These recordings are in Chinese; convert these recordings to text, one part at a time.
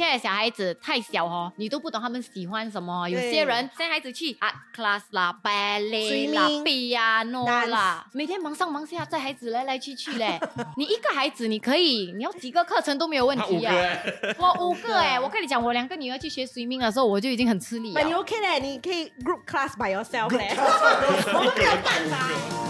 现在小孩子太小哦，你都不懂他们喜欢什么。有些人现在孩子去 art class 啦、ballet 啦、piano 啦每天忙上忙下，带孩子来来去去嘞。你一个孩子你可以，你要几个课程都没有问题啊。欸我五个哎、我跟你讲，我两个女儿去学 swimming 的时候，我就已经很吃力那你。OK 嘞，你可以 group class by yourself 嘞，我们没有办法。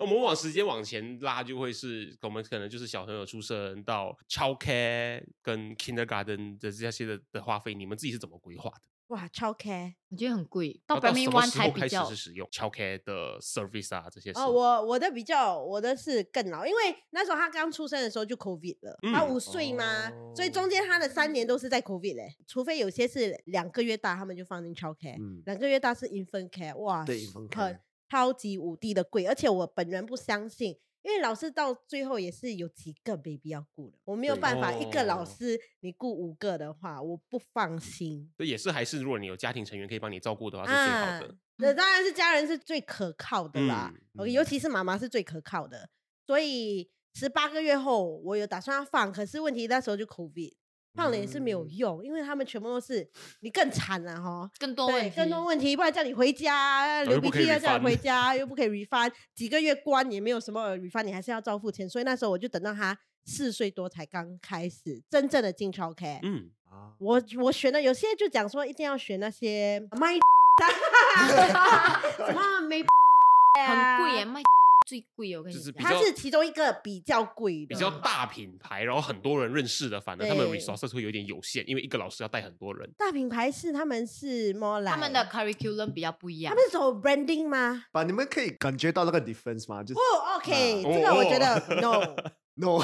我们往时间往前拉，就会是我们可能就是小朋友出生到 child care 跟 kindergarten 的这些的的花费，你们自己是怎么规划的？哇，超 care 我觉得很贵，到然后 primary 什么 one 时候开始才比较是使用 care 的 service 啊这些事？哦，我我的比较，我的是更老，因为那时候他刚出生的时候就 COVID 了，他嗯五岁嘛，所以哦中间他的三年都是在 COVID 嘞，除非有些是两个月大，他们就放进嗯两个月大是 infant care，哇，对 care 超级无敌的贵，而且我本人不相信。因为老师到最后也是有几个 baby 要顾的，我没有对办法一个老哦师你顾五个的话，我不放心。这也是还是如果你有家庭成员可以帮你照顾的话，是最好的。那当然是家人是最可靠的啦，嗯 OK，尤其是妈妈是最可靠的。所以十八个月后，我有打算要放，可是问题那时候就 COVID，放了也是没有嗯用，因为他们全部都是你更惨了哈。更多问题，更多问题，不然叫你回家，流鼻涕要叫你回家，又不可以 refund，几个月关也没有什么 refund，你还是要照付钱。所以那时候我就等到他四岁多才刚开始真正的进 child care。嗯，啊，我我选的有些就讲说一定要选那些卖 什么没 很贵耶，卖最贵哦，我跟你讲就是比。较它是其中一个比较贵的，比较大品牌，然后很多人认识的，反而他们对 resources 会有点有限，因为一个老师要带很多人。大品牌是他们是 more 他们的 curriculum 比较不一样他们。是走 branding 吗？把你们可以感觉到那个 difference 吗？就是不 OK，啊这个我觉得哦 no。no，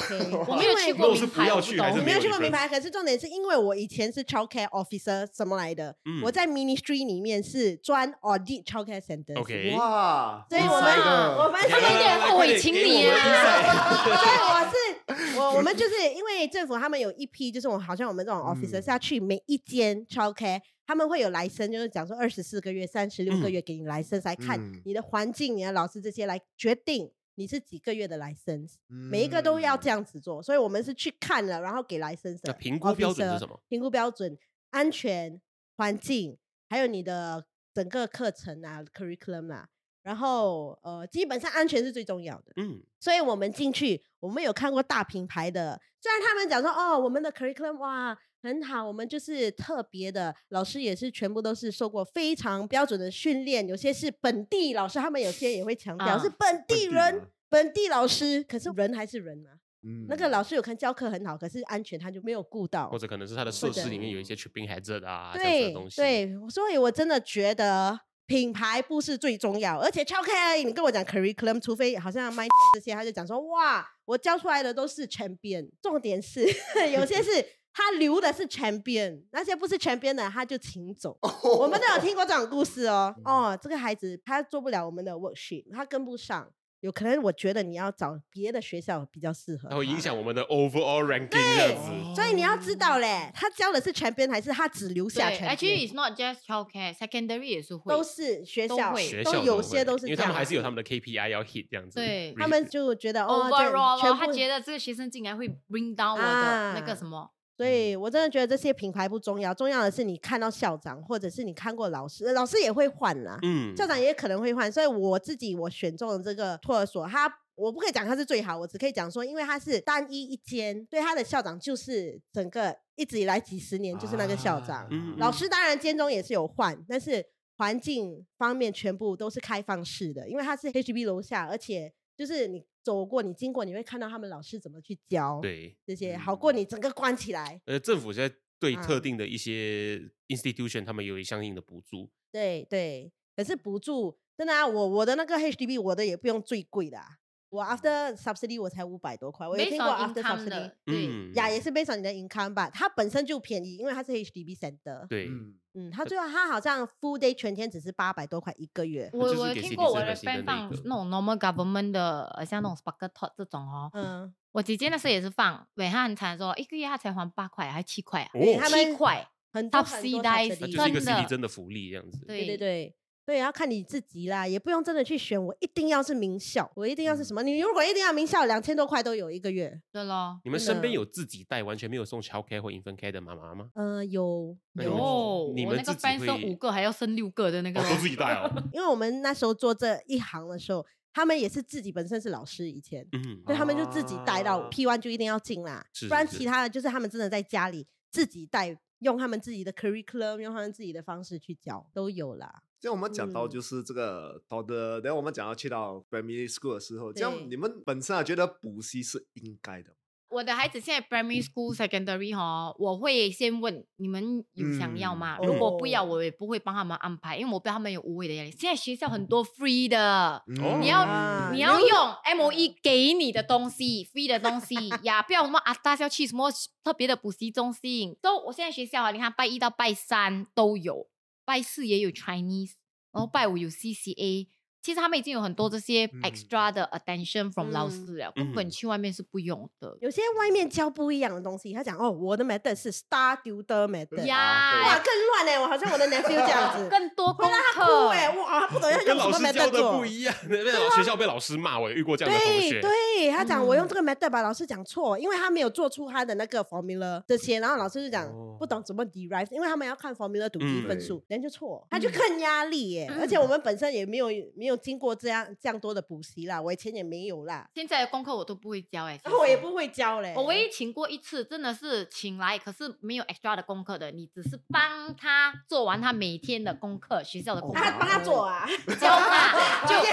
我没有去过名牌，我没有我没有去过名牌，可是重点是因为我以前是 child care officer 什么来的，嗯。我在 ministry 里面是专 audit child care center。OK 哇，所以我们我们是他们有点后悔请你啊。所以我是我我们就是因为政府他们有一批，就是我好像我们这种 officer 嗯是要去每一间 child care，他们会有来生，就是讲说二十四个月、三十六个嗯。月给你来生，来看嗯。你的环境、你的老师这些来决定你是几个月的来生，每一个都要这样。子做。所以我们是去看了，然后给来生的那评估标准是什么？评估标准、安全、环境，还有你的整个课程啊、curriculum 啊。然后呃，基本上安全是最重要的。嗯，所以我们进去，我们有看过大品牌的，虽然他们讲说哦，我们的 curriculum 哇很好，我们就是特别的，老师也是全部都是受过非常标准的训练，有些是本地老师，他们有些也会强调、啊是本地人、本地老师，可是人还是人啊。嗯那个老师有看教课很好，可是安全他就没有顾到或。者可能是他的设施里面有一些啊这样子对的东西。，对，所以我真的觉得品牌不是最重要，而且超 K，你跟我讲 curriculum，除非好像 my 这些，他就讲说哇，我教出来的都是 champion，重点是 有些是他留的是 champion，那些不是 champion 的他就请走。我们都有听过这种故事哦。哦，这个孩子他做不了我们的 worksheet，他跟不上。有可能我觉得你要找别的学校比较适合他，它会影响我们的 overall ranking 这样子。所以你要知道嘞，他教的是 champion 还是他只留下对 champion？，actually it's not just childcare，secondary 也是会。都是学校，学校都有些都是因为他们还是有他们的 KPI 要 hit 这样子。对他们就觉得哦，overall，他觉得这个学生竟然会 bring down 我的那个啊什么。所以我真的觉得这些品牌不重要，重要的是你看到校长，或者是你看过老师，老师也会换啦，嗯，校长也可能会换。所以我自己我选中的这个托儿所，它我不可以讲它是最好，我只可以讲说，因为它是单一一间，对它的校长就是整个一直以来几十年就是那个校长。嗯老师当然间中也是有换，但是环境方面全部都是开放式的，因为它是 HB 楼下，而且就是你走过，你经过，你会看到他们老师怎么去教，对，这些好过你整个关起来。呃，政府现在对特嗯定的一些 institution，他们有相应的补助。对对，可是补助真的啊，我我的那个 HDB 我的也不用最贵的、啊，我 after subsidy 我才五百多块，我有听过 after subsidy，对，呀、嗯、也是 based on 你的 income，吧，它本身就便宜，因为它是 HDB center，对，嗯，它最后它好像 full day 全天只是八百多块一个月。我我听过我的 friend 放那种 normal government 的，像那种 spark top 这种哦，嗯。我姐姐那时候也是放，尾她很惨，说一个月她才还八块还七块啊，七块、哦，很多很多，真的真的福利这样子。对对对。对对，要看你自己啦，也不用真的去选，我一定要是名校，我一定要是什么？你如果一定要名校，两千多块都有一个月。对咯。你们身边有自己带完全没有送 child care 或 infant care 的妈妈吗？呃，有有你们那个们自己 friend 生五个还要生六个的那个哦，都自己带哦。因为我们那时候做这一行的时候，他们也是自己本身是老师，以前，嗯，所以他们就自己带到啊 P one 就一定要进啦，是不然其他的就是他们真的在家里自己带，用他们自己的 curriculum，用他们自己的方式去教，都有啦。这样我们讲到嗯就是这个 o d 等下我们讲到去到 primary school 的时候，这样你们本身啊觉得补习是应该的？我的孩子现在 primary school、secondary 哈，我会先问你们有想要吗？嗯如果不要，哦我也不会帮他们安排，因为我不要他们有无谓的压力。现在学校很多 free 的，嗯你要啊你要用 MOE 给你的东西，free 的东西呀，不要什么啊，大要去什么特别的补习中心。都我现在学校啊，你看拜一到拜三都有，拜四也有 Chinese，然后拜五有 CCA。其实他们已经有很多这些嗯。extra 的 attention from 老嗯。师了，根本嗯。去外面是不用的。有些外面教不一样的东西，他讲哦，我的 method 是 star tutor method，呀哇，更乱呢、我好像我的 nephew 这样子，更多功课哭哎、哇，他不懂要跟用什么 method 做。的不。一样，被老学校被老师骂，我也遇过这样的同对学。对，他讲我用嗯。这个 method 把老师讲错，因为他没有做出他的那个 formula 这些，然后老师就讲哦。不懂怎么 derive，因为他们要看 formula 读嗯积分数，人就错，他就嗯。更压力耶。而且我们本身也没有没有经过这样这样多的补习啦，我以前也没有啦，现在的功课我都不会教哎、我也不会教嘞。我唯一请过一次，真的是请来，可是没有 extra 的功课的，你只是帮他做完他每天的功课，学校的功课，他帮他做啊，教他 就不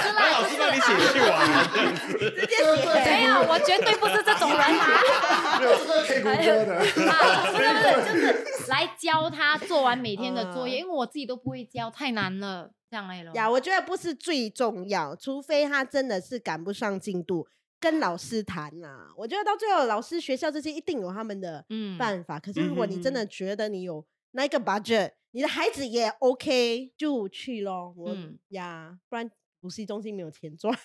是啦，老师让你写去玩，这样子直接写。没有，我绝对不是这种人啊。没有这个可以谷歌的。啊，不是不是，就是来教他做完每天的作业，嗯因为我自己都不会教，太难了，这样来了。呀，我觉得不是最重要，除非他真的是赶不上进度，跟老师谈啦。我觉得到最后，老师、学校这些一定有他们的嗯办法。可是如果你真嗯的觉得你有那个 budget，你的孩子也 OK，就去咯。我、嗯呀，不然。补习中心没有钱赚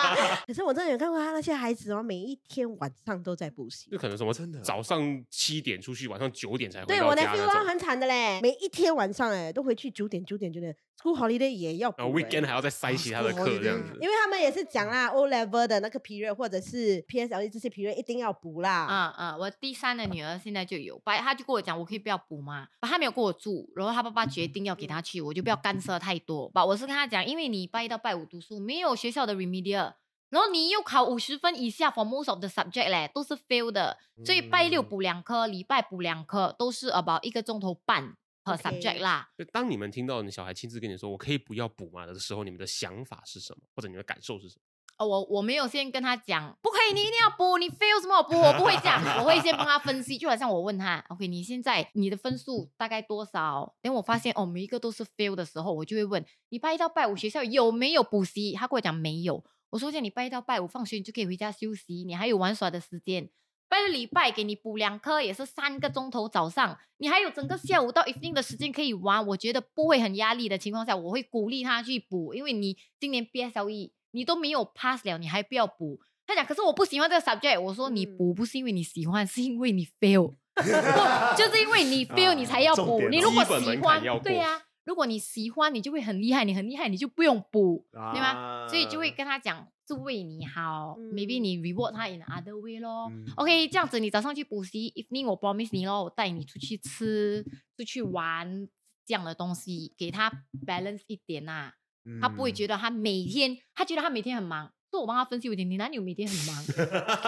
可是我真的有看过他那些孩子哦，每一天晚上都在补习那。可能什么真的早上七点出去，晚上九点才回对我到家 nephew 那种。啊很惨的嘞，每一天晚上哎都回去九点九点九点，school holiday 也要补、然后欸 weekend 还要再塞其他的课这样子。因为他们也是讲啦，O level 的那个 period 或者是 PSLE 这些 period 一定要补啦。啊啊！我第三的女儿现在就有，爸他就跟我讲，我可以不要补吗？把他没有跟我住，然后他爸爸决定要给他去，我就不要干涉太多。吧，我是跟他讲，因为你拜一到拜五读书，没有学校的 remedial，然后你又考五十分以下 for most of the subject 嘞，都是 fail 的，所以拜六嗯补两科，礼拜补两科，都是 about 一个钟头半 OK subject 啦。就当你们听到你小孩亲自跟你说“我可以不要补吗”的时候，你们的想法是什么，或者你的感受是什么？哦，我我没有先跟他讲，不可以，你一定要补，你 fail 什么补？我不会这样，我会先帮他分析，就好像我问他，OK，你现在你的分数大概多少？等我发现哦，每一个都是 fail 的时候，我就会问你拜一到拜五学校有没有补习？他跟我讲没有，我说这样你拜一到拜五放学你就可以回家休息，你还有玩耍的时间。拜六礼拜给你补两科，也是三个钟头早上，你还有整个下午到 evening 的时间可以玩。我觉得不会很压力的情况下，我会鼓励他去补，因为你今年 BSLE 你都没有 pass 了，你还不要补。他讲，可是我不喜欢这个 subject。我说你嗯补不是因为你喜欢，是因为你 fail，不 就是因为你 fail 你才要补。你如果喜欢对呀、如果你喜欢，你就会很厉害，你很厉害，你就不用补，对吗？所以就会啊跟他讲是为你好、m a y b e 嗯你 reward 他 in other way 咯。嗯 OK，这样子你早上去补习，evening 我 promise 你咯，我带你出去吃、出去玩这样的东西，给他 balance 一点呐、他不会觉得得他每天，他觉得他每天很忙。所以我帮他分析一点，你哪里有每天很忙？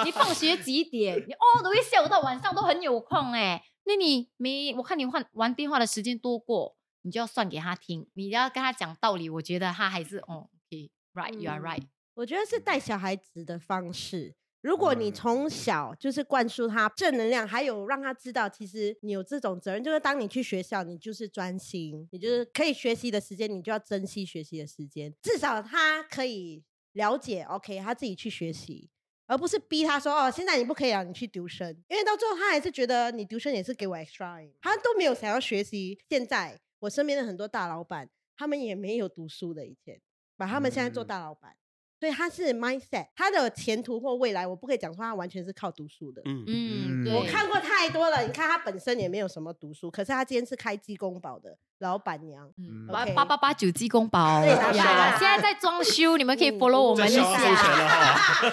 你放学几点？你哦，都一下午到晚上都很有空哎。那你没我看你换玩电话的时间多过，你就要算给他听，你要跟他讲道理。我觉得他还是哦，可以 Right, you are 嗯 right. 我觉得是带小孩子的方式。如果你嗯从小就是灌输他正能量，还有让他知道，其实你有这种责任，就是当你去学校，你就是专心，你就是可以学习的时间，你就要珍惜学习的时间。至少他可以了解，OK，他自己去学习，而不是逼他说哦，现在你不可以了，你去丢生，因为到最后他还是觉得你丢生也是给我 extra，他都没有想要学习。现在我身边的很多大老板，他们也没有读书的以前，把他们现在做嗯大老板。所以他是 mindset，他的前途或未来，我不可以讲说他完全是靠读书的。嗯，嗯。我看过太多了，你看他本身也没有什么读书，可是他今天是开鸡公堡的老板娘。八八八八九鸡公 堡对拿出呀，现在在装修，你们可以嗯 follow 我们一下。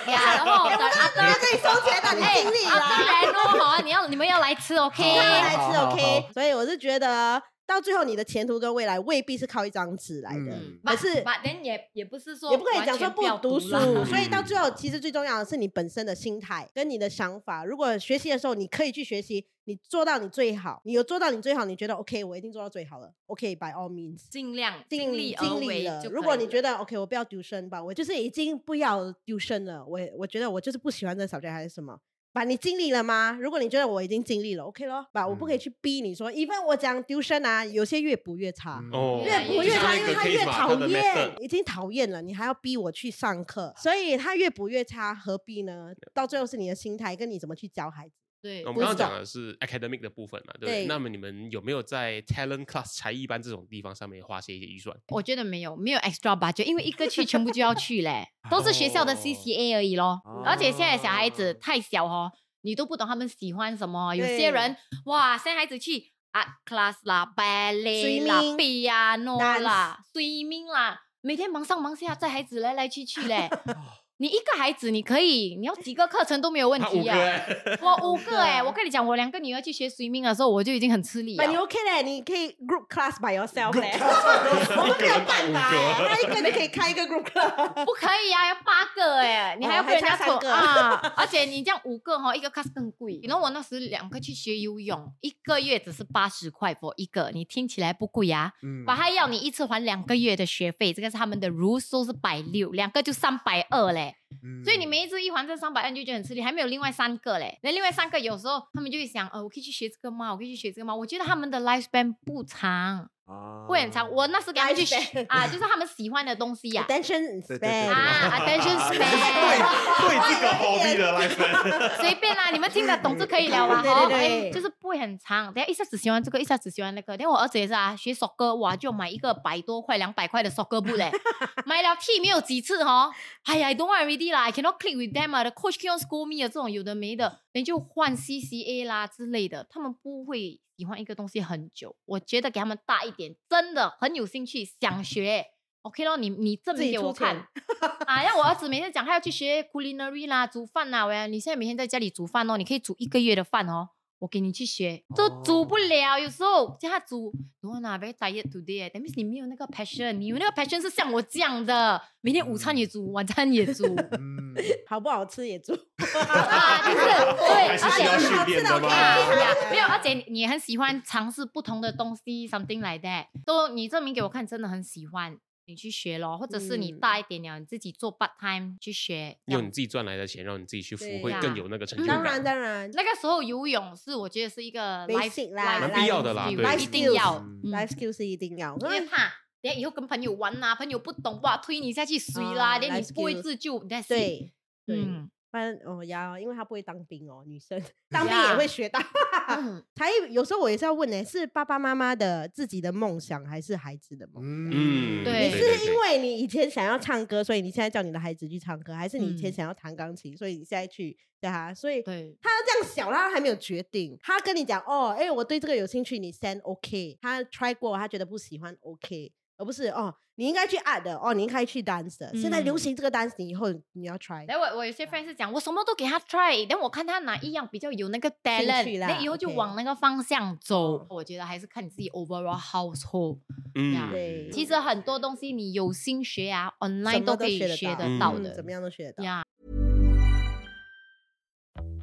然后等我要跟你收钱的，你哎，尽力啊，当啦，然哦，好啊，你要你们要来吃，OK？来吃 OK。所以我是觉得，到最后你的前途跟未来未必是靠一张纸来的。嗯可是把人也也不是说也不可以讲说不要读书，所以到嗯最后，其实最重要的是你本身的心态跟你的想法。如果学习的时候你可以去学习，你做到你最好，你有做到你最好，你觉得 OK，我一定做到最好了，OK，by、all means。尽量尽尽力尽力了。如果你觉得 OK，我不要丢生吧，我就是已经不要丢生了。我我觉得我就是不喜欢这个 subject 还是什么。把你尽力了吗？如果你觉得我已经尽力了，OK 咯，把，我不可以嗯去逼你说，因为我讲丢生啊，有些越补越差。越补越差因为他越讨厌已经讨厌了，你还要逼我去上课，所以他越补越差，何必呢？到最后是你的心态跟你怎么去教孩子。对我们刚刚讲的是 academic 的部分嘛，对不对？对那么你们有没有在 talent class 才艺班这种地方上面花些一些预算？我觉得没有没有 extra budget，因为一个去全部就要去嘞，都是学校的哦 CCA 而已咯。而且现在小孩子哦太小哦，你都不懂他们喜欢什么。有些人哇，现在孩子去 art class 啦、ballet 啦、piano 啦、swimming 啦，每天忙上忙下，带孩子来来去去嘞。你一个孩子，你可以，你要几个课程都没有问题啊。欸我五个哎、啊我跟你讲，我两个女儿去学 swimming 的时候，我就已经很吃力了那你。OK 嘞，你可以 group class by yourself 嘞，我们没有办法哎，他一个你可以开一个 group class。不可以啊，要八个哎、你还要哦跟人家凑还差三个啊！而且你这样五个哈、一个 class 更贵。然后我那时两个去学游泳，一个月只是八十块 for 一个，你听起来不贵啊？嗯把他要你一次还两个月的学费，这个是他们的 rules 是百六，两个就三百二嘞。所以你每一次一还这三百万，你就觉得很吃力，还没有另外三个嘞。那另外三个有时候他们就会想，呃，我可以去学这个吗？我可以去学这个吗？我觉得他们的 lifespan 不长，啊不会很长。我那时给他们去啊，就是他们喜欢的东西呀、Attention 对对对 span 啊，attention 对 span，对这个 hobby 的来分，随便啦，你们听得懂就可以了啊。对好，对哎对就是不会很长。等下一下子喜欢这个，一下子喜欢那个。等下我儿子也是啊，学 soccer 哇，就买一个百多块、两百块的 soccer boot 嘞，买了 T 没有几次哦。哎呀，I don't want already 啦，I cannot click with them 啊，the coach on scold me 啊，这种有的没的，你就换 CCA 啦之类的，他们不会喜欢一个东西很久。我觉得给他们大一点，真的很有兴趣，想学。OK 咯，你你证明给我看钱 啊！让我儿子每天讲他要去学 culinary 啦，煮饭啦。喂，你现在每天在家里煮饭哦，你可以煮一个月的饭哦。我给你去学，都煮不了，有时候叫他煮，no 啦，very tired today。that means 你没有那个 passion，你有那个 passion 是像我这样的，每天午餐也煮，晚餐也煮嗯，好不好吃也煮。啊，就是对，还是要而且训练的吗？没有，而且你也很喜欢尝试不同的东西，something like that。都你证明给我看，真的很喜欢，你去学咯，或者是你嗯大一点了，你自己做 part time 去学。用你自己赚来的钱，让你自己去付，对会更有那个成就感当然。当然那个时候游泳是我觉得是一个 life Basic 啦蛮必要的啦对一定要。，life skill 是一定要。因为怕等下以后跟朋友玩啊，朋友不懂哇，推你下去水啦，啊连你不会自救，但是对对，嗯反正哦呀，因为他不会当兵哦，女生 当兵也会学到。嗯，才艺有时候我也是要问呢，是爸爸妈妈的自己的梦想，还是孩子的梦想？嗯，对你是因为你以前想要唱歌，所以你现在叫你的孩子去唱歌，还是你以前嗯想要弹钢琴，所以你现在去教他？所以对，他这样小，他还没有决定。他跟你讲哦，哎、我对这个有兴趣，你 send OK。他 try 过，他觉得不喜欢 OK，而不是哦，你应该去 art 的，哦，你应该去 dance 的。现在流嗯行这个 dance，你以后你要 try。然后我我有些 friend 是讲，我什么都给他 try，但我看他哪一样比较有那个 talent，那以后就往那个方向走。哦我觉得还是看你自己 overall household。嗯，对其实很多东西你有心学啊，online 都都可以学得到的嗯怎么样都学得到。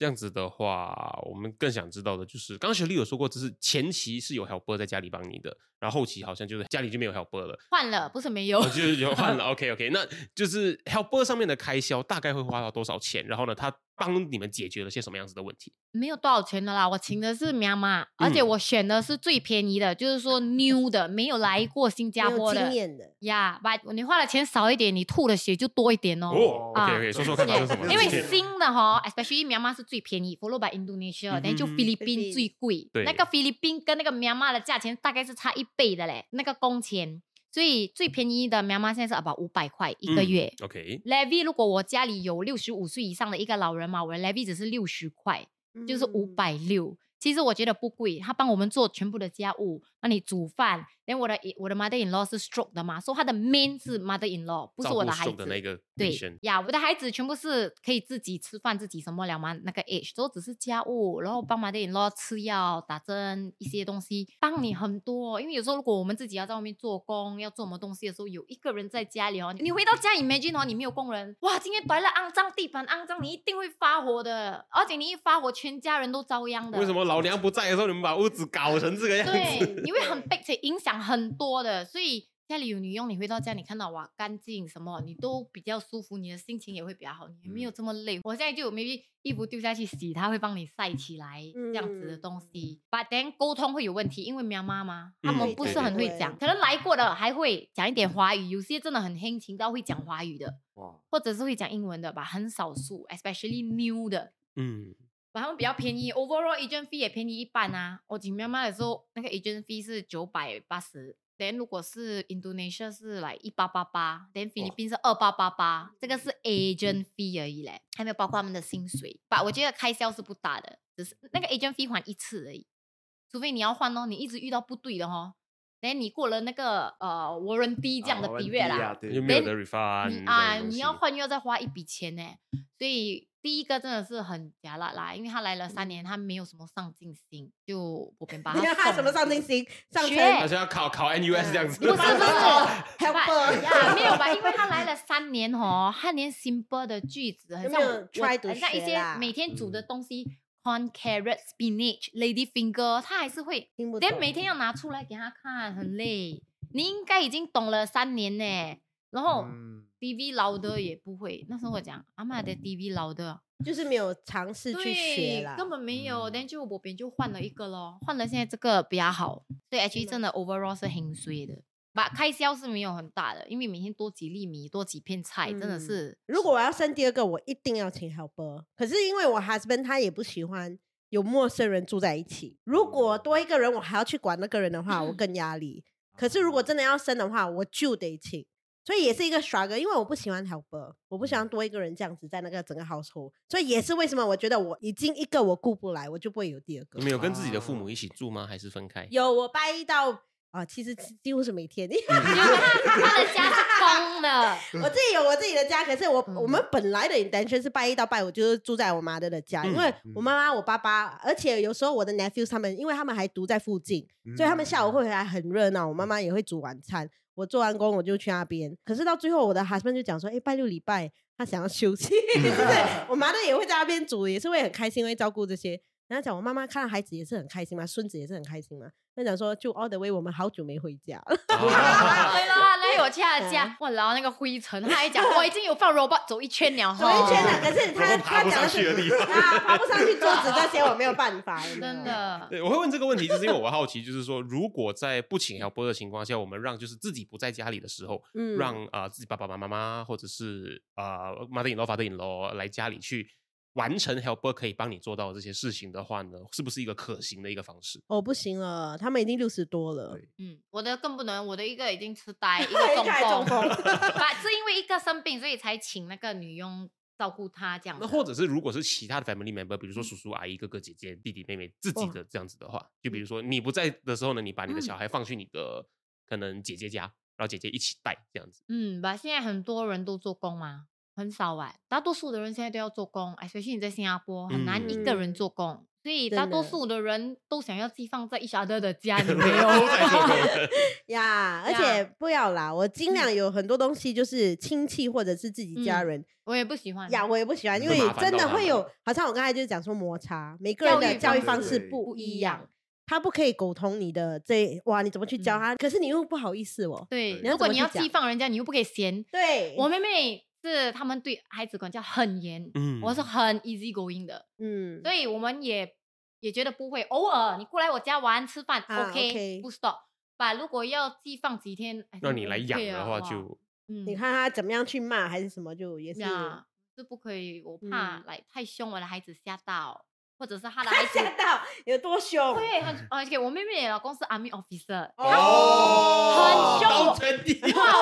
这样子的话，我们更想知道的就是，刚刚雪莉有说过，就是前期是有 helper 在家里帮你的，然后后期好像就是家里就没有 helper 了，换了，不是没有哦，就是有换了。OK OK，那就是 helper 上面的开销大概会花到多少钱？然后呢，他帮你们解决了些什么样子的问题？没有多少钱的啦。我请的是苗妈，而且嗯我选的是最便宜的，就是说 new 的，没有来过新加坡的经验的，呀。把你花的钱少一点，你吐的血就多一点哦。哦啊，OK OK，说说看？因为新的哈，especially 苗妈是最便宜，followed by Indonesia，嗯然后就菲律宾最贵。对那个菲律宾跟那个苗妈的价钱大概是差一倍的嘞，那个工钱。所以最便宜的苗妈现在是 about 五百块一个嗯月。OK，levy 如果我家里有六十五岁以上的一个老人嘛，我的 levy 只是六十块，就是五嗯。百六。其实我觉得不贵，他帮我们做全部的家务，帮你煮饭。连我的我的 mother in law 是 stroke 的嘛，所以他的 main 是 mother in law，不是我的孩子。的那个对呀，我的孩子全部是可以自己吃饭、自己什么了嘛，那个 age 都只是家务，然后帮 mother in law 吃药、打针一些东西，帮你很多。因为有时候如果我们自己要在外面做工，要做什么东西的时候，有一个人在家里哦，你回到家 imagine 哦，你没有工人，哇，今天白了肮脏，地板肮脏，你一定会发火的，而且你一发火，全家人都遭殃的。为什么老娘不在的时候，你们把屋子搞成这个样子？对，你会很被且影响很多的，所以家里有女佣，你回到家你看到哇干净什么，你都比较舒服，你的心情也会比较好，你没有这么累。我现在就有 maybe 衣服丢下去洗，她会帮你晒起来、这样子的东西。But then 沟通会有问题，因为苗妈妈他嗯们不是很会讲，可能来过的还会讲一点华语，有些真的很黑情到会讲华语的，哇，或者是会讲英文的吧，很少数，especially new 的。嗯，然后比较便宜，overall agent fee 也便宜一半啊。我请妈妈的时候，那个 agent fee 是九百八十，then 如果是 Indonesia 是来一八八八，then 菲律宾是二八八八，这个是 agent fee 而已嘞，还没有包括他们的薪水。把，我觉得开销是不大的，只是那个 agent fee 还一次而已，除非你要换哦，你一直遇到不对的哦，等你过了那个呃 warranty 这样的啊比月啦你 refund 啊，你要换又要再花一笔钱呢，所以第一个真的是很假辣啦，因为他来了三年，他没有什么上进心，就我便把 你看他他什么上进心？上学层好像要考考 NUS 这样子，不是不 是 helper 呀，没有吧？因为他来了三年哦，他连 simple 的句子，很像很像一些每天煮的嗯东西，corn carrot spinach lady finger，他还是会连每天要拿出来给他看，很累。你应该已经懂了三年呢，然后嗯 DV 老的也不会。那时候我讲阿妈的 DV 老的，就是没有尝试去学啦，，根本没有。嗯但就我边就换了一个咯，换了现在这个比较好。对，H 真的 overall 是很衰的，把开销是没有很大的，因为每天多几粒米，多几片菜，真的嗯是。如果我要生第二个，我一定要请 helper。可是因为我 husband 他也不喜欢有陌生人住在一起，如果多一个人，我还要去管那个人的话，我嗯更压力。可是如果真的要生的话，我就得请，所以也是一个 struggle。因为我不喜欢 helper，我不喜欢多一个人这样子在那个整个 household，所以也是为什么我觉得我已经一个我顾不来，我就不会有第二个你。们有跟自己的父母一起住吗？还是分开？有我拜一到啊，其实几几乎是每天，他他的家是空的，我自己有我自己的家，可是我、我嗯们本来的 intention 是拜一到拜五就是住在我妈的的家，因为嗯我妈妈、我爸爸，而且有时候我的 nephews 他们，因为他们还读在附近，所以他们下午会回来很热闹。我妈妈也会煮晚餐，我做完工我就去那边。可是到最后，我的 husband 就讲说，哎、拜六礼拜他想要休息，就是 我妈的也会在那边煮，也是会很开心，会照顾这些。然后讲我妈妈看到孩子也是很开心嘛，孙子也是很开心嘛。他讲说，就 all the way，我们好久没回家。了。对啦，来我去他他家，哇，然后那个灰尘，他还讲我已经有放 robot 走一圈了，走一圈了，可是他他讲的是上去的地方啊，爬不上去桌子这些我没有办法，真。的，对，我会问这个问题，就是因为我好奇，就是说，如果在不请 helper 的情况下，我们让就是自己不在家里的时候，嗯。让啊自己爸爸妈妈或者是啊 mother in law father in law 来家里去完成 helper 可以帮你做到的这些事情的话呢，是不是一个可行的一个方式？哦，不行了，他们已经六十多了。对嗯，我的更不能，我的一个已经痴呆，一 一个中风，把 是因为一个生病，所以才请那个女佣照顾他这样的。那或者是如果是其他的 family member，比如说叔叔阿姨、哥哥姐姐、弟弟妹妹自己哦的这样子的话，就比如说你不在的时候呢，你把你的嗯小孩放去你的可能姐姐家，然后姐姐一起带这样子。嗯，把，现在很多人都做工嘛，很少哎，大多数的人现在都要做工，哎，尤其你在新加坡很难一个人嗯做工，所以大多的数的人都想要寄放在 each other 的家里。呀，而呀且不要啦，我尽嗯量有很多东西就是亲戚或者是自己家嗯人我也不喜欢呀，我也不喜欢，因会为真的会有，好像我刚才就是讲说摩擦，每个人的教育方方式式不不一一样样，他不可以苟同你的这哇，你怎么去教嗯他？可是你又不好意思哦。对，如果你要寄放人家，你又不可以嫌。对，我妹妹是他们对孩子管教很严，嗯我是很 easy going 的，嗯，所以我们也也觉得不会。偶尔你过来我家玩吃饭、啊 o k 不 stop。把如果要寄放几天，哎让你来养啊的话就，嗯，你看他怎么样去骂还是什么，就也是呀，是不可以，我怕嗯。来太凶，我的孩子吓到，或者是他的他孩子吓到有多凶。对，很而且我妹妹的老公是 army officer，哦很凶哇，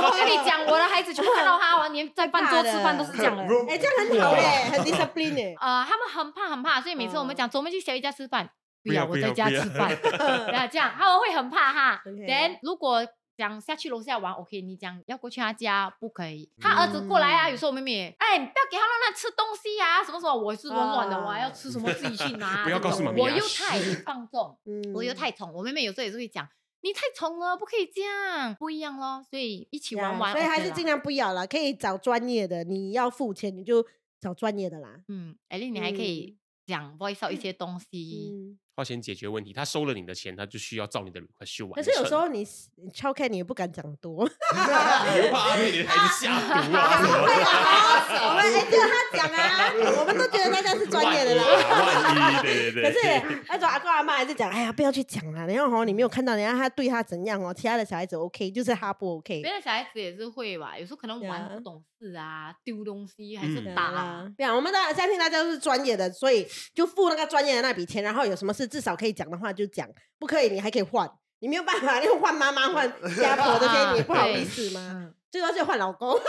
我跟你讲，我的孩子全部看到他，我连在饭桌吃饭都是这样的。哎，这样很好耶，很 discipline 哎。呃，他们很怕很怕，所以每次我们讲走，我们去小姨家吃饭，不要我在家吃饭，不要这样，他们会很怕哈。OK Then 如果讲下去楼下玩，OK，你讲要过去他家不可以，他儿子过来啊，有时候我妹妹也，哎，你不要给他乱乱吃东西啊，什么什么，我是温暖的，我还要吃什么自己去拿，不要告诉妈咪啊我又太放纵，嗯 我又太宠，我妹妹有时候也是会讲。你太宠了，不可以这样，不一样咯。所以一起玩玩，呀所以还是尽量不要了，可以找专业的，你要付钱你就找专业的啦。嗯，艾丽，你还可以讲 voice out 一些东西。嗯，花钱解决问题，他收了你的钱，他就需要照你的 request 去完可成。是有时候你你敲开你也不敢讲多。你又怕被你的孩子下毒啊 什么会啊，我们哎，就他讲啊，我们都觉得大家是专业的啦。万一啊，对对可对。是那种阿公阿妈还是讲，哎呀，不要去讲啦。然后哦，你没有看到人家他对他怎样哦，其他的小孩子 OK，就是他不 OK 别。的小孩子也是会吧，有时候可能玩呀不懂事啊，丢东西还是嗯打、啊，对啊，我们当然相信大家都是专业的，所以就付那个专业的那笔钱，然后有什么事至少可以讲的话就讲，不可以你还可以换，你没有办法，又换妈妈换家婆这些，你不好意思吗？嗯最多就换老公。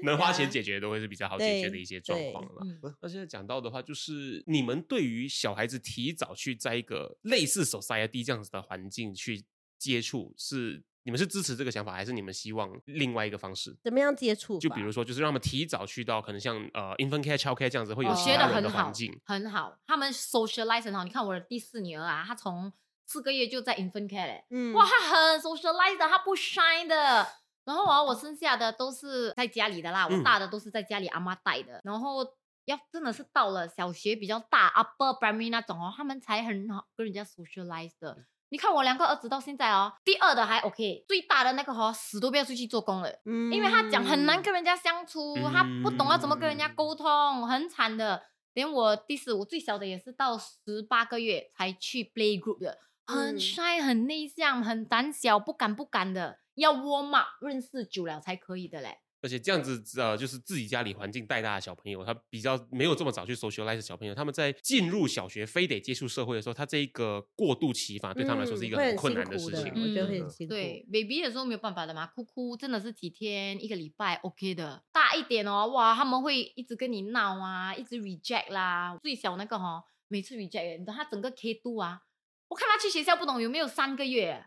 能花钱解决都会是比较好解决的一些状对况了。嗯那现在讲到的话，就是你们对于小孩子提早去在一个类似 society 这样子的环境去接触，是你们是支持这个想法，还是你们希望另外一个方式？怎么样接触？就比如说，就是让他们提早去到可能像呃 infant care、child care 这样子，会有我觉其他人得很好的环境。，很好，他们 socialize 很好。你看我的第四女儿啊，她从四个月就在 infant care 嘞、嗯哇，她很 socialize 的，她不 shy 的。然后啊，我剩下的都是在家里的啦，我嗯大的都是在家里阿妈带的。然后要真的是到了小学比较大 upper primary 那种哦，他们才很好跟人家 socialize 的。你看我两个儿子到现在哦，第二的还 OK，最大的那个哦，死都不要出去做工了。嗯因为他讲很难跟人家相处，他不懂要怎么跟人家沟通，很惨的。连我第四，我最小的也是到十八个月才去 play group 的，很嗯 shy，很内向，很胆小，不敢不敢的，要 warm up 认识久了才可以的嘞。而且这样子，呃，就是自己家里环境带大的小朋友，他比较没有这么早去 socialize 小朋友，他们在进入小学非得接触社会的时候，他这一个过渡期，反而对他们来说是一个很很困难的事情。我觉得很辛苦。对，baby 的时候没有办法的嘛，哭哭真的是几天一个礼拜 OK 的。大一点哦，哇，他们会一直跟你闹啊，一直 reject 啦。最小那个哈、哦，每次 reject，你知道他整个 K 度啊，我看他去学校不懂有没有三个月，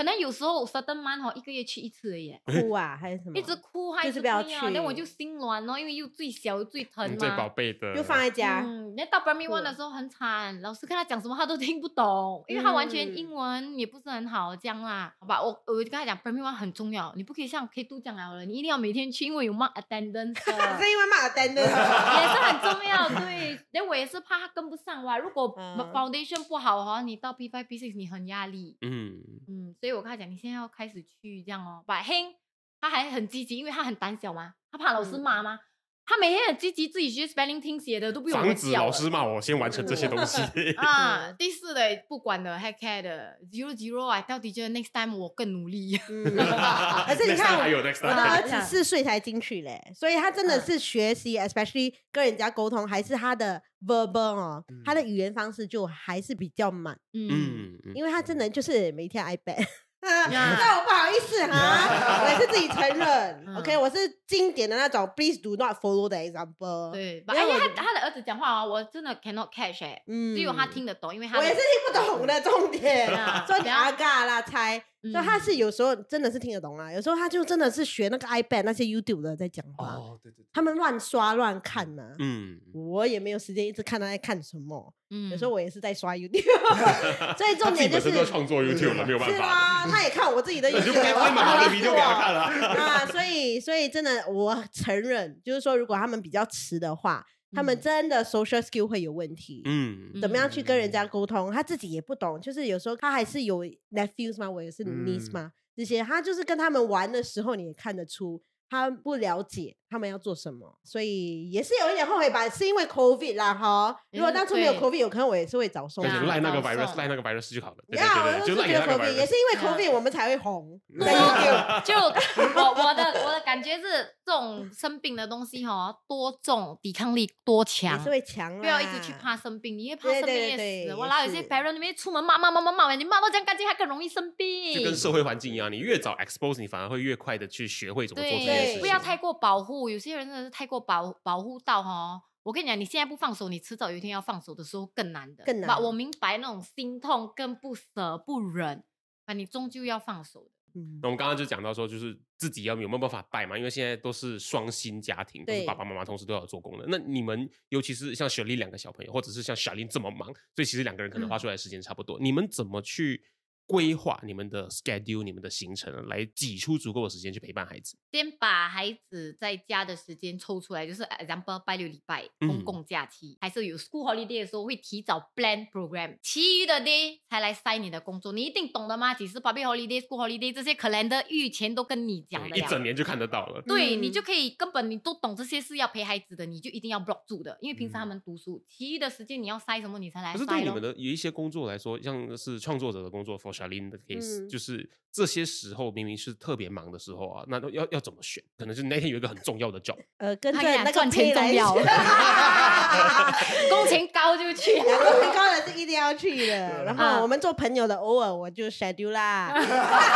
可能有时候 certain month 哦一个月去一次而已，哭啊 还是什么？一直哭，还一直就是不要这样那我就心软哦，因为又最小又最疼嗯，嘛。最宝贝的，就放在家。嗯，那到 primary one 的时候很惨，老师跟他讲什么他都听不懂，因为他完全嗯。英文也不是很好，这样啦，好吧，我我就跟他讲 primary one 很重要，你不可以像 K two 这样了，你一定要每天去，因为有 mark attendance 的。是因为骂单的，也是很重要，对，那我也是怕他跟不上哇，如果嗯。foundation 不好哈，你到 P five P six 你很压力，嗯，嗯，所以以我跟他讲，你现在要开始去这样哦。把嘿，他还很积极，因为他很胆小嘛，他怕老师嗯骂嘛。他每天很积极，自己学 spelling 听写的都不用我防止教老师骂我，先完成这些东西。啊。第四的不管的 heck care 的 zero zero 啊，到底觉得 next time 我更努力。嗯，可是你看我的 time 儿子 四岁才进去嘞，所以他真的嗯是学习，especially 跟人家沟通，还是他的 verbal 哦，他的语言方式就还是比较慢，嗯，因为他真的就是每天 iPad。那我不好意思哈，我也是自己承认。嗯 OK，我是经典的那种，Please do not follow the example。对，而且他他的儿子讲话哦，我真的 cannot catch 哎，嗯只有他听得懂，因为他我也是听不懂的重点啊，说你然后阿嘎啦猜，嗯所以他是有时候真的是听得懂啊，有时候他就真的是学那个 iPad 那些 YouTube 的在讲话，哦，对对对，他们乱刷乱看呢、嗯，我也没有时间一直看他在看什么，嗯有时候我也是在刷 YouTube，所以重点就是创作 YouTube 了，没有办法。是啊，他也看我自己的 那 YouTube，就可以拍妈妈的我 video 给他看了。啊，所以所以真的，我承认，就是说，如果他们比较迟的话，他们嗯真的 social skill 会有问题。嗯，怎么样去跟人家沟通？他自己也不懂，就是有时候他还是有 nephews 嘛，我也是 niece 嗯嘛，这些他就是跟他们玩的时候，你也看得出他不了解他们要做什么，所以也是有一点后悔吧，是因为 COVID 啦哈。如果当初没有 COVID，有可能我也是会早送对啊出。而且赖那个早 virus，赖那个 virus 就好了。对呀，我对对，就就觉得赖那个 COVID 也是。因为嗯 COVID 我们才会红，对在 YouTube 就我我的我的感觉是，这种生病的东西哈，多重抵抗力多也强是。会强，不要一直去怕生病，你越怕生病越死。我老有些是 parent 你们出门骂骂骂骂骂完，你骂到这样干净，还更容易生病。就跟社会环境一样，你越早 expose，你反而会越快的去学会怎么做这件事对，情。不要太过保护。有些人真的是太过保保护到哈。我跟你讲，你现在不放手，你迟早有一天要放手的时候更难的。更难我明白那种心痛跟不舍不忍，啊，你终究要放手的。嗯那我们刚刚就讲到说，就是自己要有没有办法带嘛？因为现在都是双薪家庭，都是爸爸妈妈同时都要做工的。那你们尤其是像雪莉两个小朋友，或者是像小林这么忙，所以其实两个人可能花出来的时间差不多。你们怎么去规划你们的 schedule、你们的行程，来挤出足够的时间去陪伴孩子？先把孩子在家的时间抽出来，就是 example 拜六礼拜公嗯共假期，还是有 school holiday 的时候会提早 plan program，其余的 day 才来塞你的工作，你一定懂的吗？几时 public holiday、school holiday 这些 calendar 预前都跟你讲的了。一整年就看得到了。对、嗯你就可以根本你都懂这些是要陪孩子的，你就一定要 block 住的，因为平时他们读书，其余的时间你要塞什么你才来可是对你们的有一些工作来说，像是创作者的工作，for Charlene 的 case，、嗯。就是这些时候明明是特别忙的时候啊，那都要要怎么选？可能是那天有一个很重要的 job，呃，跟着那个赚钱重要 工钱高就去。两个最高的是一定要去的，然啊后我们做朋友的偶尔我就 schedule 啦，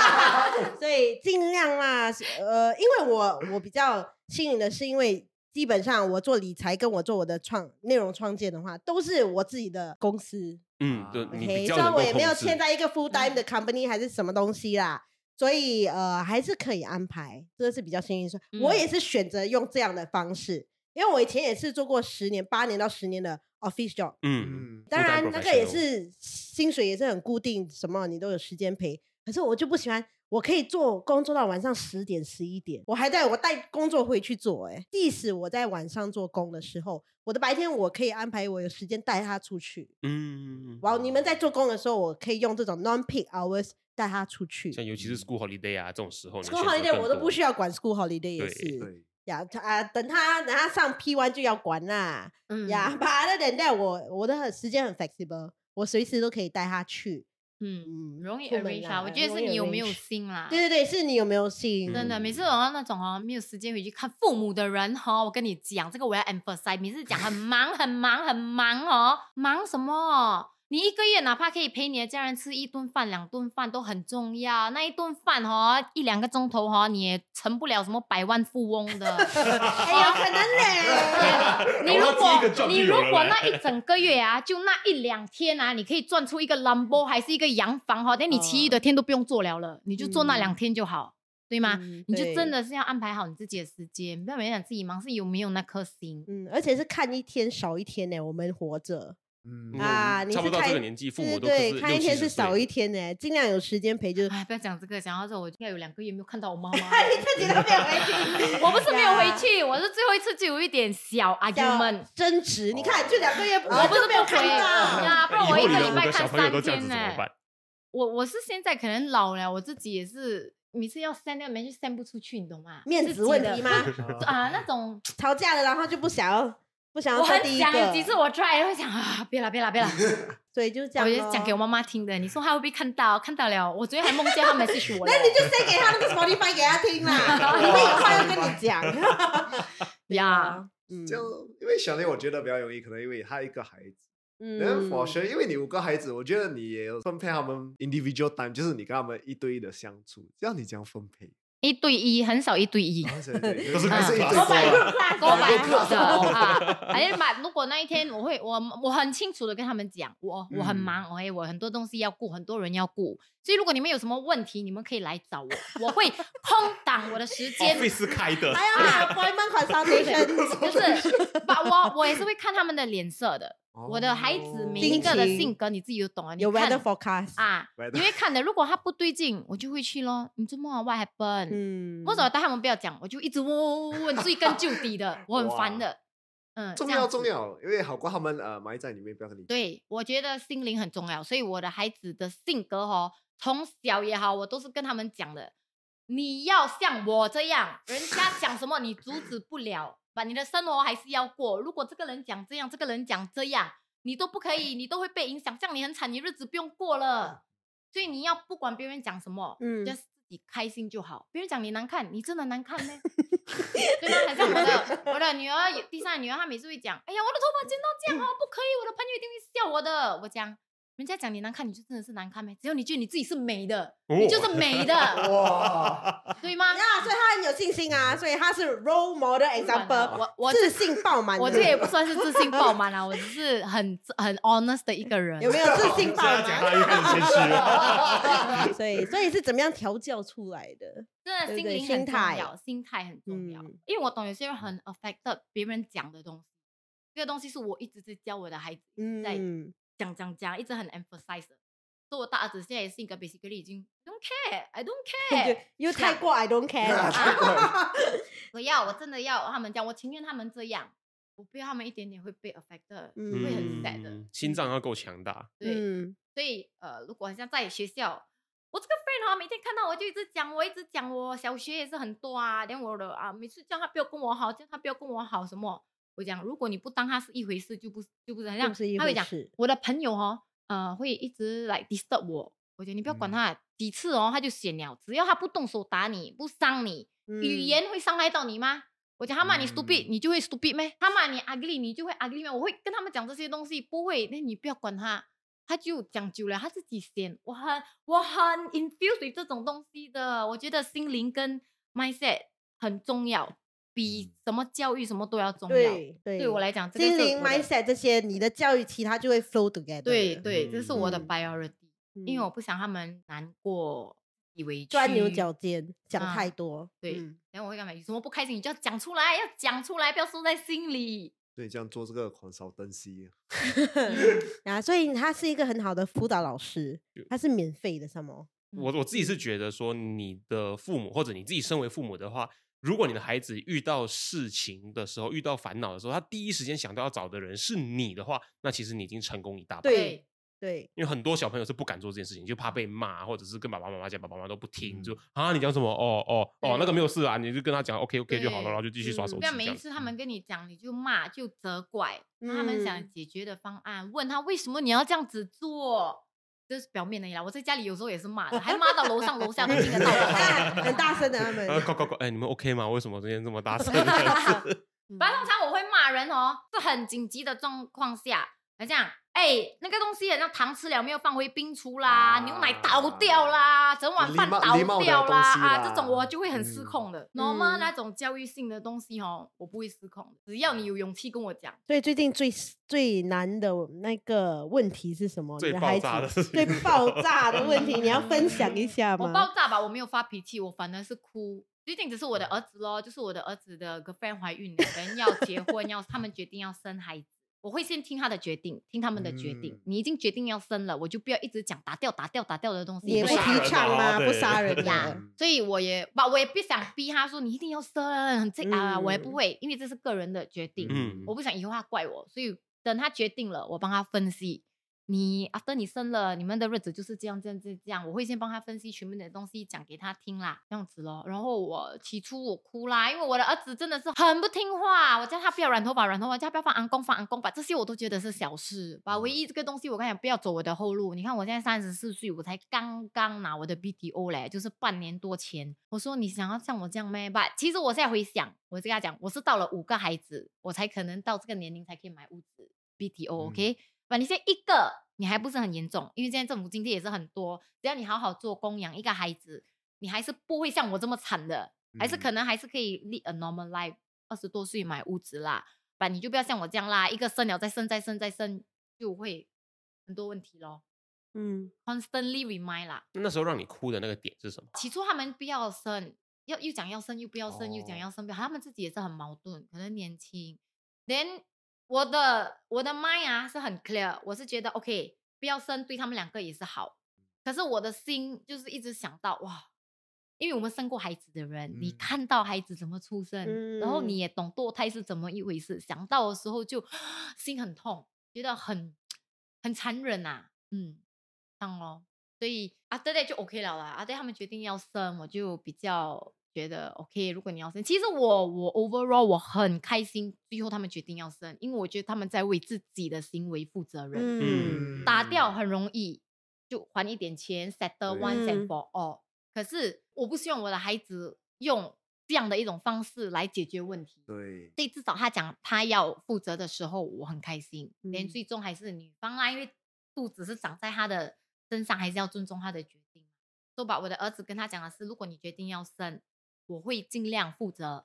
所以尽量啦，呃，因为我我比较幸运的是，因为基本上我做理财跟我做我的创内容创建的话，都是我自己的公司嗯，对，OK，比较能够虽然我也没有控制签在一个 full time 的 company 还是什么东西啦。所以呃，还是可以安排，这个是比较幸运说。我嗯也是选择用这样的方式，因为我以前也是做过十年、八年到十年的 office job，嗯，嗯，当 full-time 然，那个也 professional 是薪水也是很固定，什么你都有时间陪。可是我就不喜欢，我可以做工作到晚上十点、十一点，我还在我带工作回去做、欸。哎，即使我在晚上做工的时候，我的白天我可以安排我有时间带他出去。嗯，然后你们在做工的时候，我可以用这种 non peak hours 带他出去。像尤其是 school holiday 啊这种时候 school holiday 我都不需要管 school holiday 也对是对，呀，他啊等他等他上 P one 就要管啦。嗯呀，把他等待我我的很时间很 flexible，我随时都可以带他去。嗯，嗯，容易出门 arrange 啊，我觉得是你有没有心啦。对对对，是你有没有心？真的，嗯每次我到那种哦，没有时间回去看父母的人哦、我跟你讲，这个我要 emphasize，每次讲很忙很忙很忙哦，忙什么？你一个月哪怕可以陪你的家人吃一顿饭、两顿饭都很重要。那一顿饭哦，一两个钟头哦，你也成不了什么百万富翁的。哎，呀可能嘞。你如果你如果那一整个月啊，就那一两天啊，你可以赚出一个 Lambo 还是一个洋房哈，等你其余的天都不用做了了，你就做那两嗯天就好，对吗？嗯你就真的是要安排好你自己的时间，不要每天讲自己忙，是有没有那颗心。嗯，而且是看一天少一天呢，我们活着嗯嗯啊，你差不多到是看这个年纪，父母都对对，是看一天是少一天。呢，尽量有时间陪，就是哎，不要讲这个，讲到这，我应该有两个月没有看到我妈妈 你。自己都没有回去，我不是没有回去，我是最后一次就有一点小小 argument。争执。你看，就两个月，我不是没有回看到。呀，不然我一个礼拜看三天呢？我我是现在可能老了，我自己也是每次要 send 那个 message send 不出去，你懂吗？面子问题吗？啊，那种吵架了，然后就不想要不想要我很做第一个，想有几次我 try 会想啊，别了别了别了，所以就这样我咯。就讲给我妈妈听的。你说她会不会看到？看到了，我昨天还梦见她 message 我。那你就 send 给她那个 Spotify 给她听啦，里面有话要跟你讲。呀，嗯这样，因为小林我觉得比较容易，可能因为他一个孩子。嗯我学，因为你五个孩子，我觉得你也有分配他们 individual time，就是你跟他们一对一的相处，这样你这样分配？一对一很少一对一。都是都是一 group 对 class 多啊啊多百 group 的 class 啊，而且把如果那一天我会我我很清楚的跟他们讲，我我很嗯忙我很多东西要顾，很多人要顾，所以如果你们有什么问题，你们可以来找我，我会 空档我的时间，office 开的，还要拿 appointment consultation，就是把我我也是会看他们的脸色的，我的孩子哦每一个的性格你自己都懂啊，你有看 weather forecast。啊 Weather，你会看的，如果他不对劲，我就会去咯。你这么啊 what happened？嗯为什么带他们不要讲，我就一直问问问问，追根究底的，我很烦的。嗯，重要重要，因为好过他们呃埋在里面，不要跟你讲。对，我觉得心灵很重要，所以我的孩子的性格哦，从小也好，我都是跟他们讲的，你要像我这样，人家讲什么你阻止不了，把你的生活还是要过。如果这个人讲这样，这个人讲这样，你都不可以，你都会被影响，这样你很惨，你日子不用过了。所以你要不管别人讲什么，嗯嗯，就是自己开心就好。别人讲你难看，你真的难看呢？对吗？很像我的我的女儿，第三个女儿，她每次会讲，哎呀，我的头发剪到这样哦，不可以，我的朋友一定会笑我的。我讲，人家讲你难看，你就真的是难看没？只要你觉得你自己是美的，你就是美的，哇，对吗？呀，所以他很有信心啊，所以他是 role model example，我我自信爆满。我这个也不算是自信爆满啊，我只是很很 honest 的一个人。有没有自信爆满？所以，所以是怎么样调教出来的？真的心灵很重心态要，心态很重要。嗯因为我懂有些人很 affected 别人讲的东西，这个东西是我一直在教我的孩子，在嗯，讲讲讲，一直很 emphasize 的。所以我大儿子现在也是一个 basically 已经 don't care，I don't care。又太过 I don't care 了。我要，我真的要他们这样，我情愿他们这样，我不要他们一点点会被 affected，、嗯会很 sad 的。嗯心脏要够强大。对，嗯，所以呃，如果像在学校，我这个 friend 哈，每天看到我就一直讲，我一直讲我小学也是很多啊，连我的啊，每次叫他不要跟我好，叫他不要跟我好什么，我讲如果你不当他是一回事，就不就不是很像不是他会讲我的朋友哦，呃，会一直来 disturb 我，我讲你不要管嗯他、几次哦，他就闲了，只要他不动手打你，不伤你，语嗯言会伤害到你吗？我讲他骂你 stupid，、嗯你就会 stupid 咩？他骂你 ugly，你就会 ugly 咩？我会跟他们讲这些东西，不会，那你不要管他，他就讲久了，他自己闲。我很我很 infuse with 这种东西的，我觉得心灵跟 mindset 很重要，比什么教育什么都要重要。对对，对我来讲，这个心灵 mindset 这些，你的教育其他就会 flow together。对对，这是我的嗯 priority，、因为我嗯不想他们难过，以为钻牛角尖，讲啊太多。对，嗯然后我会干嘛？有什么不开心，你就要讲出来，要讲出来，不要收在心里。所以这样做这个 consultancy，啊，所以他是一个很好的辅导老师就，他是免费的，什么？我我自己是觉得说，你的父母或者你自己身为父母的话，如果你的孩子遇到事情的时候，遇到烦恼的时候，他第一时间想到要找的人是你的话，那其实你已经成功一大半。对对，因为很多小朋友是不敢做这件事情，就怕被骂，或者是跟爸爸妈妈讲，爸爸妈妈都不听，嗯就啊你讲什么？哦哦哦，那个没有事啊，你就跟他讲 OK OK 就好了，然后就继续刷嗯手机。不要每一次他们跟你讲，你就骂就责怪，那他们想嗯解决的方案，问他为什么你要这样子做，这是表面的啦。我在家里有时候也是骂的，还骂到楼上楼下都听得到的。很大声的他们。呃，快快快，哎，你们 OK 吗？为什么今天这么大声？反正通常我会骂人哦，是很紧急的状况下，来这样，哎，那个东西好像糖吃了没有放回冰橱啦，牛奶倒掉啦，整碗饭倒掉东西啊，啦这种我就会很失嗯控的。normal 嗯那种教育性的东西哦，我不会失控的，只要你有勇气跟我讲。所以最近最最难的那个问题是什么？最你的孩爆炸子的最爆炸的问题，你要分享一下吗我？爆炸吧，我没有发脾气，我反而是哭。最近只是我的儿子咯，就是我的儿子的 girlfriend 怀孕，两个人要结婚，要他们决定要生孩子，我会先听他的决定，听他们的决定。嗯你已经决定要生了，我就不要一直讲打掉、打掉、打掉的东西。也不提倡吗？哦对不杀人 呀。所以我也把我也不想逼他说你一定要生，这啊、我也不嗯会，因为这是个人的决定，嗯我不想以后他怪我，所以等他决定了，我帮他分析。你 after 你生了，你们的日子就是这样这样这样，我会先帮他分析全部的东西讲给他听啦，这样子咯。然后我起初我哭啦，因为我的儿子真的是很不听话，我叫他不要染头发染头发，叫他不要放安公放安公吧，这些我都觉得是小事。把唯一这个东西我跟你讲，不要走我的后路。你看我现在三十四岁，我才刚刚拿我的 BTO 嘞，就是半年多前。我说你想要像我这样咩？吧，其实我现在回想，我就跟他讲，我是到了五个孩子，我才可能到这个年龄才可以买屋子 BTO，OK？、把你现在一个你还不是很严重，因为现在政府津贴也是很多，只要你好好做供养一个孩子，你还是不会像我这么惨的，还是可能还是可以 lead a normal life，二十多岁买屋子啦，把你就不要像我这样啦，一个生了再生再生再生，就会很多问题咯。嗯，constantly remind 啦，那时候让你哭的那个点是什么？起初他们不要生，要又讲要生又不要生，又讲哦要生不要，他们自己也是很矛盾，可能年轻。then 我的我的 mind 啊是很 clear，我是觉得 OK，不要生对他们两个也是好。可是我的心就是一直想到哇，因为我们生过孩子的人，你嗯看到孩子怎么出生，然后嗯你也懂堕胎是怎么一回事，想到的时候就 心很痛，觉得很很残忍啊，嗯，这样咯。所以啊，对对就 OK 了啦。啊，对他们决定要生，我就比较觉得 OK。如果你要生，其实我我 overall 我很开心，最后他们决定要生，因为我觉得他们在为自己的行为负责任。嗯，打掉很容易，就还一点钱，settle 对 once and 嗯 for all。可是我不希望我的孩子用这样的一种方式来解决问题。对，所以至少他讲他要负责的时候，我很开心。连嗯最终还是女方啦，因为肚子是长在他的身上，还是要尊重他的决定。说吧，我的儿子跟他讲的是，如果你决定要生，我会尽量负责。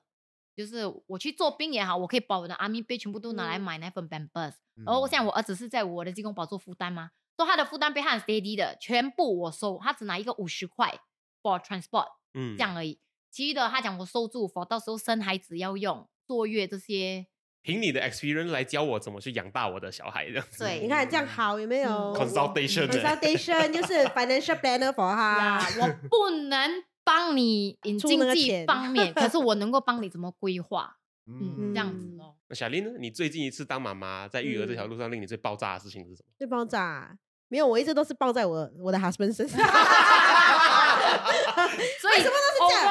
就是我去做兵也好，我可以把我的 army 全部都拿来嗯买那份 pampers。然后像我儿子是在我的技工宝做负担吗？说他的负担被他很 steady 的，全部我收，他只拿一个五十块 for transport 嗯这样而已。其余的他讲我收住，for 到时候生孩子要用坐月这些。凭你的 experience 来教我怎么去养大我的小孩，这样子。对你看这样好有没有嗯 Consultation 欸 consultation 就是 financial planner for 呀他，，我不能帮你引出经济方面，可是我能够帮你怎么规划，嗯，嗯这样子嗯咯。那小林呢？你最近一次当妈妈，在育儿这条路上令你最爆炸的事情是什么？最爆炸。没有，我一直都是抱在我我的 husband 身上。所以什么都是这样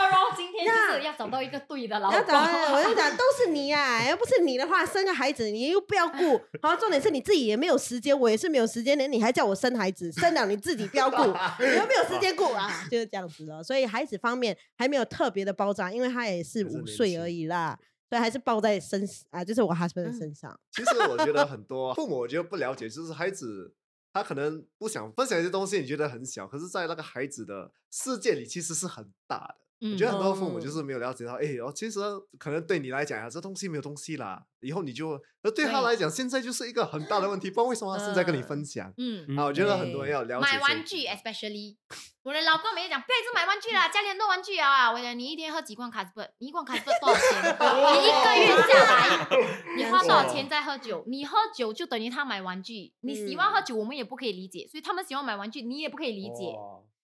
就是要找到一个对的老要公。我就讲都是你呀、要不是你的话，生个孩子你又不要顾，好，重点是你自己也没有时间，我也是没有时间的，你还叫我生孩子，生了你自己不要顾，你又没有时间顾啊，就是这样子了。所以孩子方面还没有特别的包扎，因为他也是五岁而已啦，所以还是抱在身啊，就是我 husband 身上。其实我觉得很多父母，我觉得不了解，就是孩子他可能不想分享一些东西，你觉得很小，可是，在那个孩子的世界里，其实是很大的。我觉得很多父母就哦是没有了解到，哎、哦，其实可能对你来讲呀，这东西没有东西啦，以后你就，而对他对来讲，现在就是一个很大的问题，不知道为什么他现在跟你嗯分享。嗯，啊，我觉得很多人要了解这买玩具，especially 我的老公每天讲，不要一直买玩具啦，家里很多玩具啊。我讲你一天喝几罐卡斯伯，你一罐卡斯伯多少钱？你一个月下来，你花多少钱在喝酒？你喝酒就等于他买玩具。你喜欢喝酒，我们也不可以理解，所以他们喜欢买玩具，你也不可以理解。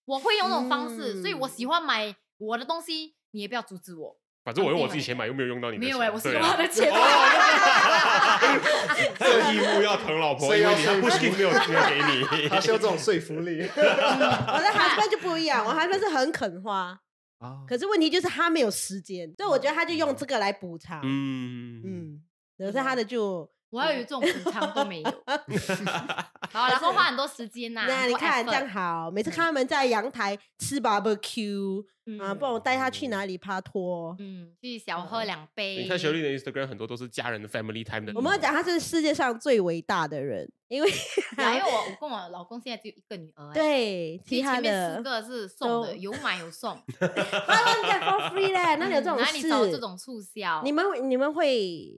我会用那种方式，所以我嗯喜欢买我的东西，你也不要阻止我。反正我用我自己钱买，又没有用到你的钱。没有哎、我是用他的钱。他有义务要疼老婆，所以要因为你他说不行没有没有给你。他需要这种说服力我的 husband 就不一样，我 husband 是很肯花，啊可是问题就是他没有时间，所以我觉得他就用这个来补偿。嗯嗯，嗯，可是他的就我要有这种补偿都没有。好，老公花很多时间呐、那你看这样好，每次看他们在阳台吃 barbecue 啊，嗯不然我带他去哪里趴拖。嗯，去小喝两杯。你看小丽的 Instagram 很多都是家人的 family time 的。我们要讲他是世界上最伟大的人，因为 呀，因为我我跟我老公现在只有一个女儿、欸，，对其他其实前面四个是送的，有买有送，他们在 for free 嘞，哪里有这种哪里找这？种促销？你们你们会，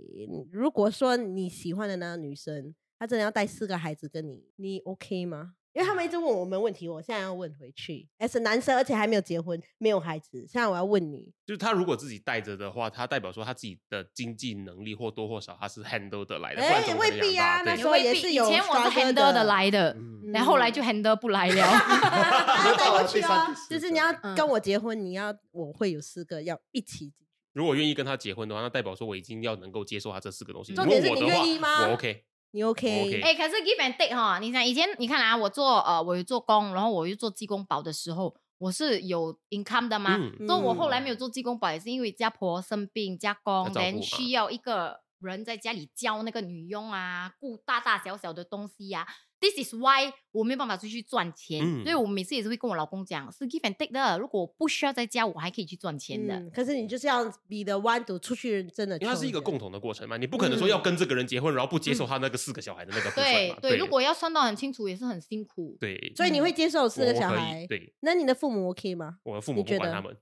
如果说你喜欢的那个女生，她真的要带四个孩子跟你，你 OK 吗？因为他们一直问我们问题，我现在要问回去。哎，是男生，而且还没有结婚，没有孩子，现在我要问你，就是他如果自己带着的话，他代表说他自己的经济能力或多或少他是 handle 得来的，不然哎怎么可能未必啊那时候也是有以前我是 handle 的的来的，嗯然后后来就 handle 不来了。要带过 去哦就是你要嗯跟我结婚，你要我会有四个要一起。如果愿意跟他结婚的话，那代表说我已经要能够接受他这四个东西。重点是你愿意吗我 OK。你 OK？OK。哎、可是 give and take 哈，你想以前你看啊，我做呃，我有做工，然后我又做技工保的时候，我是有 income 的嘛，嗯。所以我后来没有做技工保，也是因为家婆生病加工要，照顾人嘛。需要一个人在家里教那个女佣啊，顾大大小小的东西呀、This is why 我没有办法出去赚钱，嗯所以我每次也是会跟我老公讲，是 give and take 的。如果我不需要在家，我还可以去赚钱的。嗯，可是你就是要 be the one to 出去真的，因为它是一个共。同的过程嘛，你不可能说要跟这个人结婚，然后不接受他那个四个小孩的那个部分嘛。对对，如果要算到很清楚，也是很辛苦。对，所以你会接受四个小孩？对，那你的父母 OK 吗？我的父母不管他们，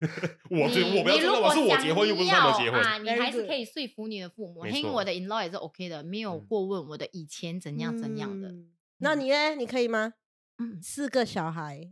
我不要你如果知道是我想结婚，又不是他们要结婚。啊，你还是可以说服你的父母。听我的 in law 也是 OK 的，没有嗯过问我的以前怎样怎样的。嗯那你呢？你可以吗？嗯，四个小孩，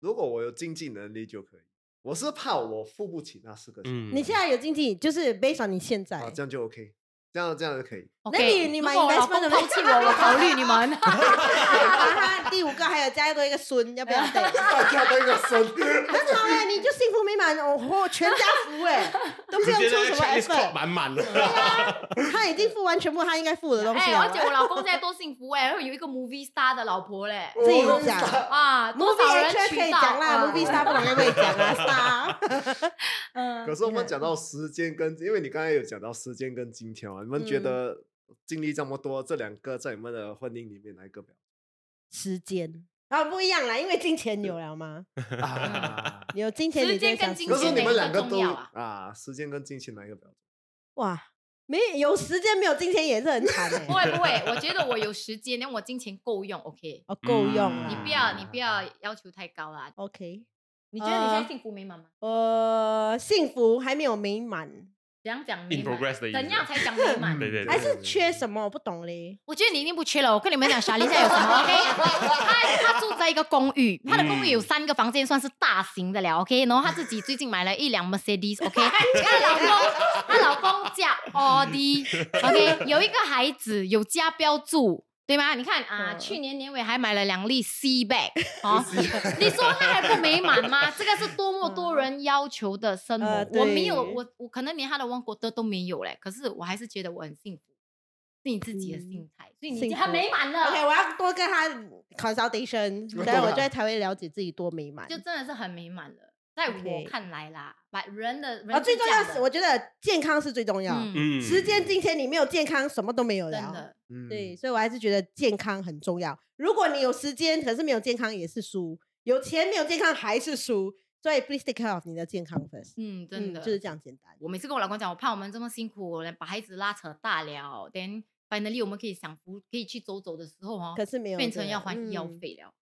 如果我有经济能力就可以。我是怕我付不起那四个小孩，嗯你现在有经济，就是 based on 你现在啊，，这样就 OK，这样这样就可以。OK，你你买如果我老 investment 公的抛弃我，我考虑你们。哈第五个还有加多一个孙，要不要？对，大家都一个孙，很好哎，你就幸福美满，哦，全家福哎，都不用出什么那个 checklist 扣 effort，满满了。他已经付完全部他应该付的东哎，西了。而且我老公现在多幸福哎，然后有一个 movie star 的老婆嘞。自己讲啊，多，movie 少人娶可以讲啦啊，movie star 不能可以讲啊，star。嗯可是我们讲到时间跟，因为你刚才有讲到时间跟金钱嘛，你们觉嗯得经历这么多，这两个在你们的婚姻里面哪一个比较？时间啊不一样啦，因为金钱有了吗？啊有金钱，时间跟金可是钱哪一个你们两个都重要啊啊，时间跟金钱哪一个比较重哇，没有时间没有金钱也是很惨哎 不。会不会，我觉得我有时间，连我金钱够用，OK。哦，够用！你不要你不要要求太高啦。OK。你觉得你现呃在幸福美满吗？呃，幸福还没有美满，怎样讲美 In progress 的意思怎样才讲美满？对对对还是缺什么？我不懂嘞。我觉得你一定不缺了。我跟你们讲，小林现在有什么？OK，她她住在一个公寓，她的公寓有三个房间，算是大型的了。OK，然后她自己最近买了一辆 Mercedes。OK，她老公她老公叫 Audi。OK，有一个孩子有家标住。对吗？你看啊，嗯去年年尾还买了两粒 C bag 哦，你说他还不美满吗？这个是多么多人要求的生活，呃我没有，我我可能连他的王国德都没有嘞，可是我还是觉得我很幸福，是你自己的心态，所以你很美满了。OK，我要多跟他 consultation，等下我就在才会了解自己多美满。就真的是很美满了，在我看来啦，把人的人啊，最重要是是我觉得健康是最重要。嗯，嗯，时间、金钱，你没有健康，什么都没有了。真的，嗯对，，所以我还是觉得健康很重要。如果你有时间，可是没有健康也是输；有钱没有健康还是输。所以 please take care of 你的健康 first。嗯，真的就是这样简单。我每次跟我老公讲，我怕我们这么辛苦，把孩子拉扯大了，then finally 我们可以享福，可以去走走的时候哦，可是没有变成要还医药嗯费了。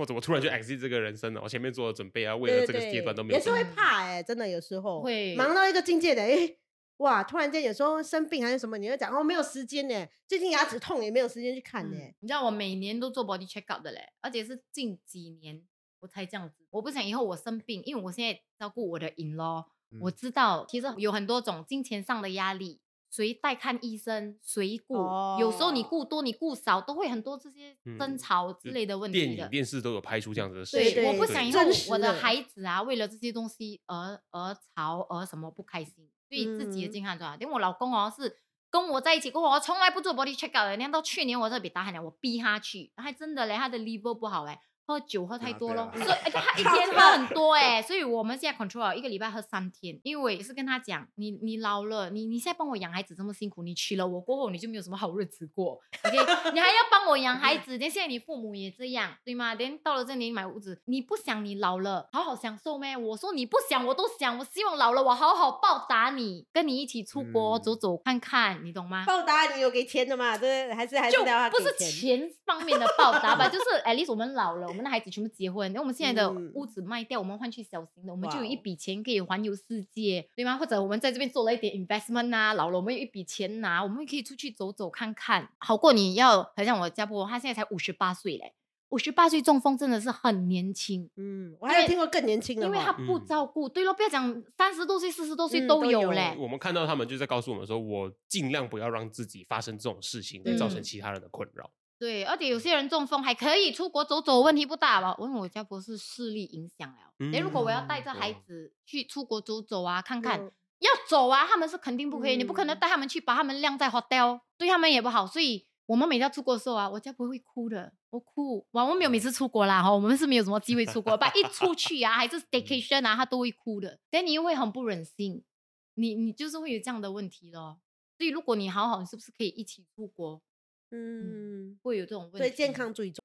或者我突然就 exit 这个人生了，我前面做的准备啊，为了这个对阶段都没有也是会。怕哎、真的有时候会忙到一个境界的，哎、哇，突然间有时候生病还是什么，你会讲哦没有时间呢，最近牙齿痛也没有时间去看呢。嗯你知道我每年都做 body check up 的嘞，而且是近几年我才这样子。我不想以后我生病，因为我现在照顾我的 in law，、我嗯知道其实有很多种金钱上的压力。谁带看医生，谁顾？有时候你哦顾多，你顾少，都会很多这些争嗯吵之类的问电题的影、。电视都有拍出这样子的事对，情。我不想以后我的的孩子啊，为了这些东西而而吵而什么不开心，所以自己的嗯健康很重要。因为我老公哦是跟我在一起过后，我从来不做 body check up 的，人家到去年我特别打喊了，我逼他去，还真的嘞，他的 liver 不好哎。喝酒喝太啊多咯，对啊所以而且他 一天喝很多哎、所以我们现在 control 一个礼拜喝三天，因为我也是跟他讲，你你老了，你你现在帮我养孩子这么辛苦，你娶了我过后你就没有什么好日子过，OK？你还要帮我养孩子，连现在你父母也这样，对吗？连到了这年买屋子，你不想你老了好好享受咩？我说你不想我都想，我希望老了我好好报答你，跟你一起出国、嗯走走看看，你懂吗？报答你有给钱的嘛？这还是还是不是钱。方面的报答吧，就是 at least 我们老了，我们的孩子全部结婚，那我们现在的嗯屋子卖掉，我们换去小型的，我们就有一笔钱可以环游世界，对吗？或者我们在这边做了一点 investment 啊，老了我们有一笔钱拿，我们可以出去走走看看，好过你要，好像我家婆，她现在才五十八岁嘞，五十八岁中风真的是很年轻。嗯，我还有听过更年轻的，因为她不嗯照顾，对咯，不要讲三十多岁、四十多岁嗯都都有有嘞。我们看到他们就在告诉我们说，我尽量不要让自己发生这种事情，来造成嗯其他人的困扰。对，而且有些人中风还可以出国走走，问题不大吧？因为我家婆是视力影响了。诶，如果我要带着孩嗯子去出国走走啊，看看，嗯要走啊，他们是肯定不可以，你不可能嗯带他们去，把他们晾在 hotel，对他们也不好。所以我们每次要出国的时候啊，我家婆会哭的，我哭。哇，我们没有每次出国啦哈，我们是没有什么机会出国，但一出去啊，还是 staycation 啊，他都会哭的。但你又会很不忍心，你你就是会有这样的问题咯。所以如果你好好，你是不是可以一起出国？嗯，会有这种问题。所以健康最重。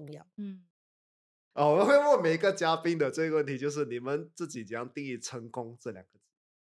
重要。嗯，哦，我会问每一个嘉宾的这个问题，就是你们自己怎样定义成功这两个字？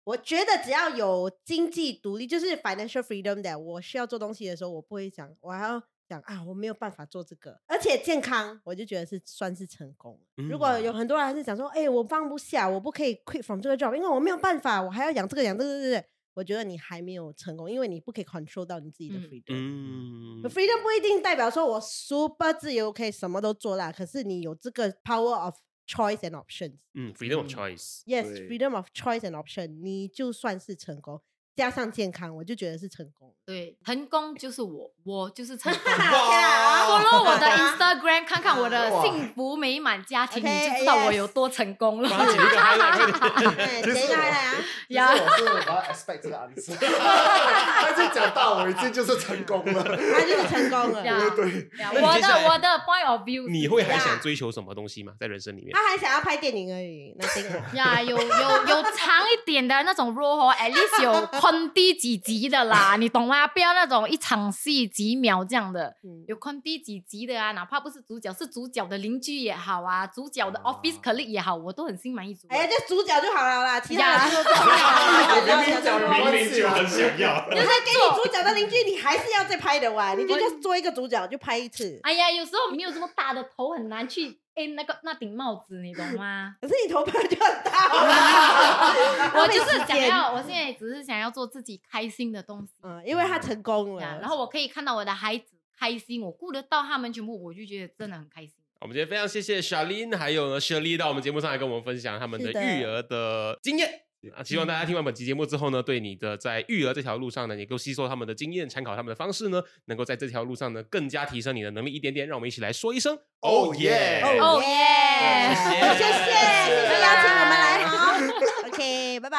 我觉得只要有经济独立，就是 financial freedom 的，我需要做东西的时候，我不会想我还要讲啊，我没有办法做这个，而且健康，我就觉得是算是成功。如果有很多人还是讲说，哎、我放不下，我不可以 quit from 这个 job，因为我没有办法，我还要养这个养这个，对对对。我觉得你还没有成功，因为你不可以 control 到你自己的嗯 freedom。嗯 freedom 不一定代表说我 super 自由，可以什么都做啦。可是你有这个 power of choice and options。嗯，freedom of choice。Yes，freedom of choice and option，你就算是成功，加上健康，我就觉得是成功。对，成功就是我，我就是成功。我的 Instagram，看看我的幸福美满家庭你就知道我有多成功了。发几个 highlight，快点哎，其实谁来了呀实我是我要 expect 这个 answer，他就讲到我已经就是成功了。他就是成功了。呀对我的我的 point of view，你会还呀想追求什么东西吗？在人生里面？他还想要拍电影而已，那这个呀，有有有长一点的那种 role 哦，at least 有坤低几集的啦，你懂吗？不要那种一场戏几秒这样的，嗯有坤低几集的啊，哪怕不是主角，是主角的邻居也好啊，主角的啊 office colleague 也好，我都很心满意足。哎呀，就主角就好了啦，其他呀的就不重要了。明明讲明明就 很想要。就是给你主角的邻居，你还是要再拍的完，你就就做一个主角就拍一次。哎呀，有时候没有这么大的头，很难去 A 那个那顶帽子，你懂吗？可是你头本来就很大 了，我就是想要，我现在只是想要做自己开心的东西。嗯，因为他成功了，然后我可以看到我的孩子开心，我顾得到他们全部，我就觉得真的很开心。我们今天非常谢谢 Charlene 还有呢 Shirley 到我们节目上来跟我们分享他们的育儿的经验。啊，希望大家听完本期节目之后呢，对你的在育儿这条路上呢，也够吸收他们的经验，参考他们的方式呢，能够在这条路上呢更加提升你的能力一点点。让我们一起来说一声 Oh Oh 哦耶！谢谢谢谢谢谢邀请我们来哦，OK，拜拜。